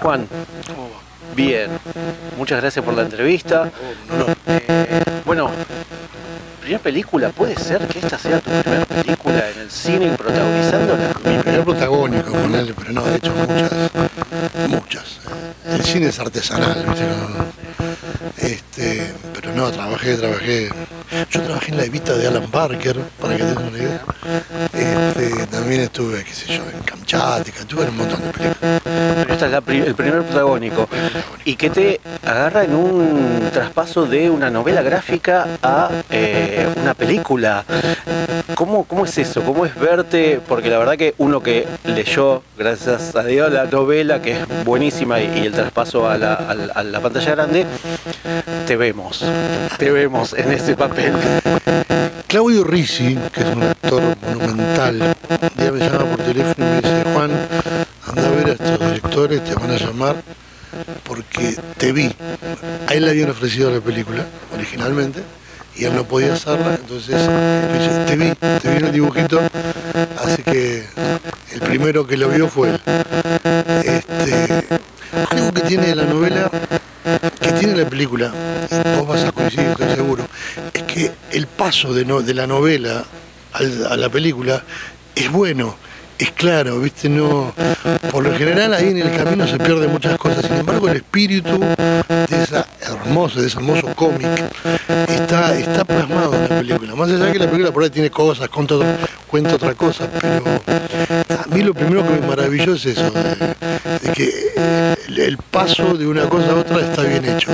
Juan, bien, muchas gracias por la entrevista. Eh, bueno, primera película, ¿puede ser que esta sea tu primera película en el cine protagonizándola? Mi primer protagónico con él, pero no, de hecho muchas, muchas. El cine es artesanal, ¿viste? No, este, pero no, trabajé, trabajé. Yo trabajé en la Evita de Alan Parker, para que tengas una idea. Este, también estuve, qué sé yo, en Kamchatka, estuve en un montón de películas. Pero esta es la el primer protagónico. Y que te agarra en un traspaso de una novela gráfica a eh, una película. ¿Cómo, ¿Cómo es eso? ¿Cómo es verte? Porque la verdad que uno que leyó, gracias a Dios, la novela, que es buenísima, y, y el traspaso a la, a la- a la pantalla grande, te vemos. Te vemos en ese papel. Claudio Risi, que es un actor monumental, un día me llama por teléfono y me dice, Juan, anda a ver a estos directores, te van a llamar porque te vi. A él le habían ofrecido la película originalmente y él no podía hacerla, entonces eh, te vi, te vi en el dibujito, así que el primero que lo vio fue él. Este, algo que tiene la novela que tiene la película, vos vas a coincidir, estoy seguro, que el paso de, no- de la novela a la película es bueno, es claro, ¿viste? No, por lo general ahí en el camino se pierden muchas cosas, sin embargo el espíritu de esa hermoso, de ese hermoso cómic está, está plasmado en la película. Más allá que la película por ahí tiene cosas, cuenta, cuenta otra cosa, pero a mí lo primero que me maravilló es eso, de, que el, paso de una cosa a otra está bien hecho.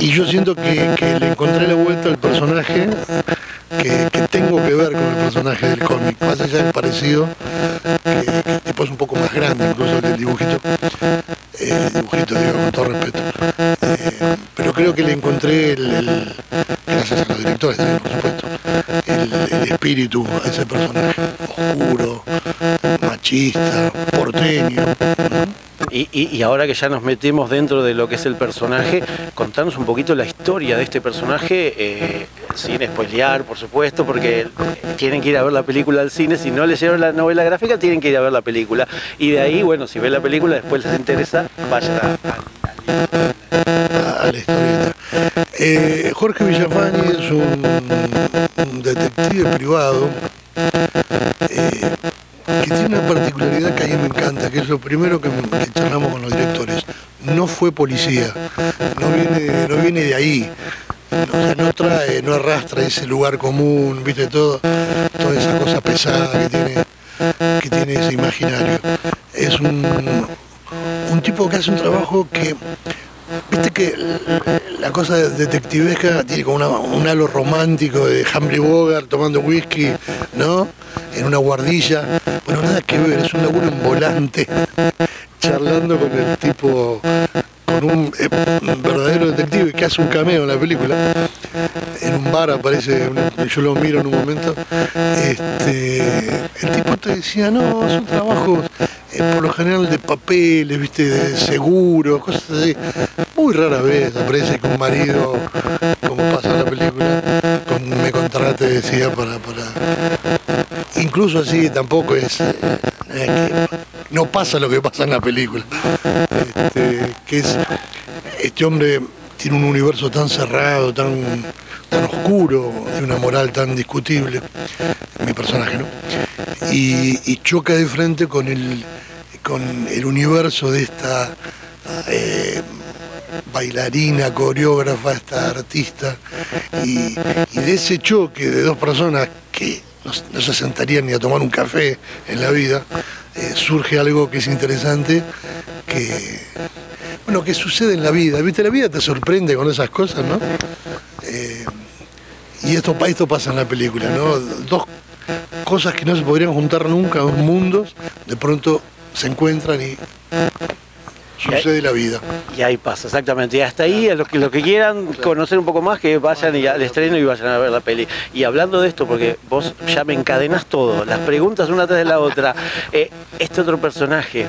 Y yo siento que, que le encontré la vuelta al personaje que, que tengo que ver con el personaje del cómic, más allá del parecido, que, que el tipo es un poco más grande incluso el del dibujito, eh, dibujito digo con todo respeto, Eh, pero creo que le encontré el, el- gracias a los directores por supuesto, el, el espíritu a ese personaje, oscuro, machista, porteño. Y, y- ahora que ya nos metemos dentro de lo que es el personaje, contanos un poquito la historia de este personaje, eh, sin spoilear, por supuesto, porque tienen que ir a ver la película al cine. Si no leyeron la novela gráfica, tienen que ir a ver la película. Y de ahí, bueno, si ven la película, después les interesa, vayan a, a la historieta. Eh, Jorge Villafañe es un, un detective privado eh, que tiene una particularidad que a mí me encanta, que es lo primero que, que charlamos con los directores. No fue policía, no viene, no viene de ahí. No, trae, no arrastra ese lugar común, viste todo, toda esa cosa pesada que tiene, que tiene ese imaginario. Es un, un tipo que hace un trabajo que Viste que la cosa detectivesca tiene como una- un halo romántico de Humphrey Bogart tomando whisky, ¿no? En una guardilla. Bueno, nada que ver, es un laburo en volante, charlando con el tipo, con un, eh, verdadero detective que hace un cameo en la película. En un bar aparece, yo lo miro en un momento. Este, el tipo te decía, no, son trabajos eh, por lo general de papeles, viste, de seguros, cosas así. Muy rara vez aparece que un marido, como pasa la película, con- me contrate, decía, para. Incluso así tampoco es. eh, es que no pasa lo que pasa en la película. Este, que es. Este hombre tiene un universo tan cerrado, tan, tan oscuro, de una moral tan discutible, mi personaje, ¿no? Y, choca de frente con el, con el universo de esta eh, bailarina, coreógrafa, esta artista, y, y de ese choque de dos personas que no, se sentarían ni a tomar un café en la vida, eh, surge algo que es interesante, que, bueno, que sucede en la vida. ¿Viste? La vida te sorprende con esas cosas, ¿no? Eh, y esto, esto pasa en la película, ¿no? Dos cosas que no se podrían juntar nunca, dos mundos, de pronto se encuentran y sucede la vida. Y ahí pasa, exactamente. Y hasta ahí, a los que, los que quieran conocer un poco más, que vayan y al estreno y vayan a ver la peli. Y hablando de esto, porque vos ya me encadenas todo, las preguntas una tras de la otra. Eh, este otro personaje,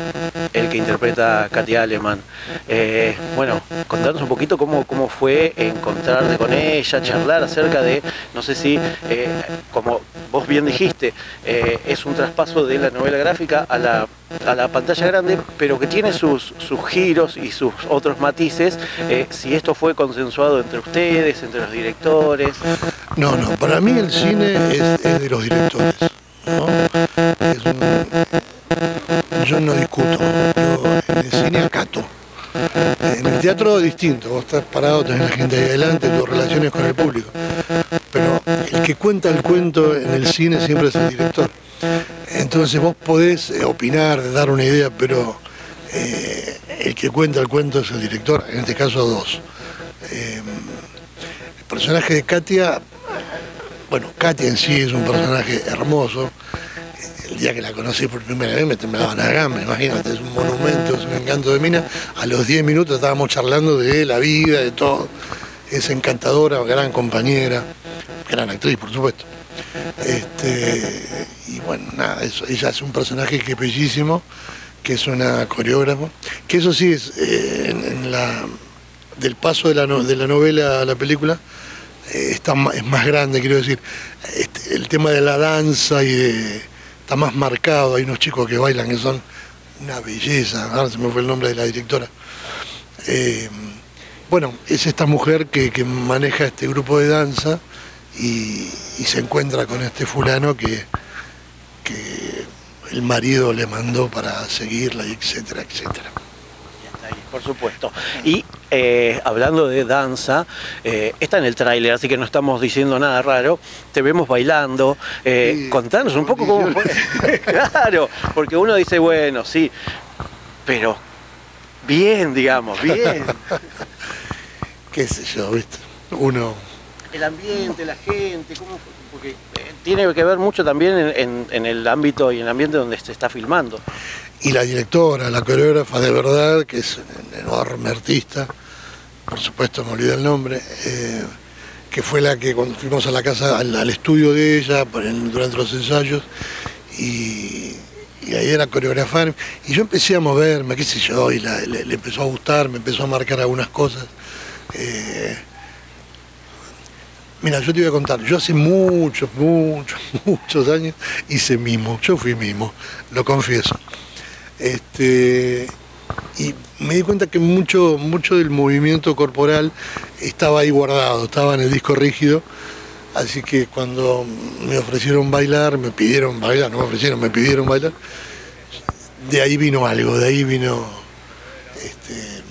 el que interpreta Katia Aleman, eh, bueno, contanos un poquito cómo, cómo fue encontrarte con ella, charlar acerca de, no sé si, eh, como vos bien dijiste, es un traspaso de la novela gráfica a la, a la pantalla grande, pero que tiene sus, sus giros y sus otros matices, eh, si esto fue consensuado entre ustedes, entre los directores. No, no, para mí el cine es, de los directores. yo no discuto, yo en el cine acato. En el teatro distinto, vos estás parado, tenés la gente ahí adelante, tus relaciones con el público. Pero el que cuenta el cuento en el cine siempre es el director. Entonces vos podés eh, opinar, dar una idea, pero eh, el que cuenta el cuento es el director, en este caso dos. Eh, el personaje de Katia, bueno, Katia en sí es un personaje hermoso. El día que la conocí por primera vez me temblaba la gama, imagínate, es un monumento, es un encanto de mina. A los 10 minutos estábamos charlando de la vida, de todo. Es encantadora, gran compañera, gran actriz, por supuesto. Este, y bueno, nada, eso, ella es un personaje que es bellísimo que es una coreógrafa, que eso sí es eh, del paso de la, de la novela a la película, eh, está, es más grande, quiero decir. Este, el tema de la danza y está más marcado, hay unos chicos que bailan que son una belleza, se me fue el nombre de la directora. Eh, bueno, es esta mujer que, maneja este grupo de danza y, y, se encuentra con este fulano que, que el marido le mandó para seguirla, etcétera, etcétera. Por supuesto. Y eh, hablando de danza, eh, está en el tráiler, así que no estamos diciendo nada raro. Te vemos bailando. Eh, contanos un poco cómo fue. claro, porque uno dice, bueno, sí, pero bien, digamos, bien. Qué sé yo, ¿viste? Uno. El ambiente, la gente, ¿cómo Porque tiene que ver mucho también en, el ámbito y en el ambiente donde se está filmando. Y la directora, la coreógrafa de verdad, que es una enorme artista, por supuesto me olvidé el nombre, eh, que fue la que cuando fuimos a la casa, al, estudio de ella durante los ensayos, y, ahí era coreografar, y yo empecé a moverme, qué sé yo, y le, empezó a gustar, me empezó a marcar algunas cosas. Eh, Mira, yo te voy a contar, yo hace muchos, muchos, muchos años hice mimo, yo fui mimo, lo confieso. Este, y me di cuenta que mucho, mucho del movimiento corporal estaba ahí guardado, estaba en el disco rígido. Así que cuando me ofrecieron bailar, me pidieron bailar, no me ofrecieron, me pidieron bailar, de ahí vino algo, de ahí vino, este,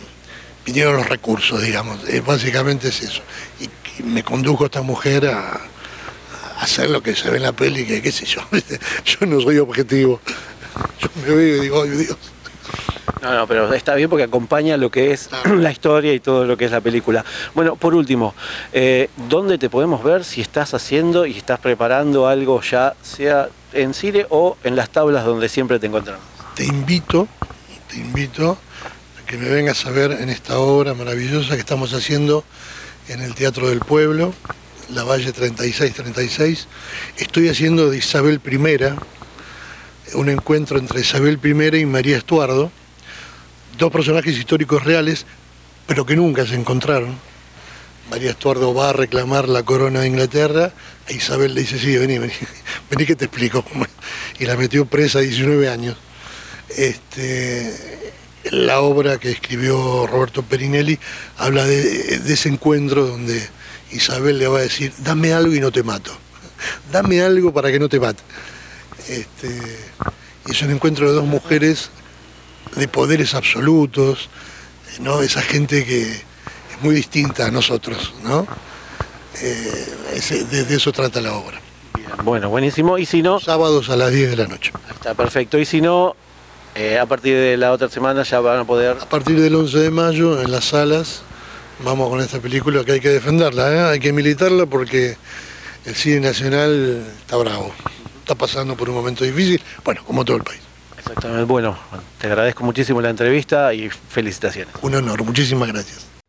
vinieron los recursos, digamos, eh, básicamente es eso me condujo esta mujer a, hacer lo que se ve en la peli, que qué sé yo, yo no soy objetivo. Yo me veo y digo, ay Dios. No, no, pero está bien porque acompaña lo que es la historia y todo lo que es la película. Bueno, por último, eh, ¿dónde te podemos ver si estás haciendo y estás preparando algo ya, sea en cine o en las tablas donde siempre te encontramos? Te invito, te invito a que me vengas a ver en esta obra maravillosa que estamos haciendo en el Teatro del Pueblo, la Valle 3636. Estoy haciendo de Isabel I, un encuentro entre Isabel I y María Estuardo, dos personajes históricos reales, pero que nunca se encontraron. María Estuardo va a reclamar la corona de Inglaterra, e Isabel le dice, sí, vení, vení, vení que te explico. Y la metió presa a 19 años. Este, la obra que escribió Roberto Perinelli habla de, ese encuentro donde Isabel le va a decir, dame algo y no te mato. Dame algo para que no te mate. Este, y es un encuentro de dos mujeres de poderes absolutos, ¿no? Esa gente que es muy distinta a nosotros, ¿no? Eh, de, eso trata la obra. Bueno, buenísimo. Y si no. Sábados a las 10 de la noche. Está perfecto. Y si no, eh, a partir de la otra semana ya van a poder... A partir del 11 de mayo en las salas vamos con esta película que hay que defenderla, ¿eh? hay que militarla porque el cine nacional está bravo, está pasando por un momento difícil, bueno, como todo el país. Exactamente. Bueno, te agradezco muchísimo la entrevista y felicitaciones. Un honor, muchísimas gracias.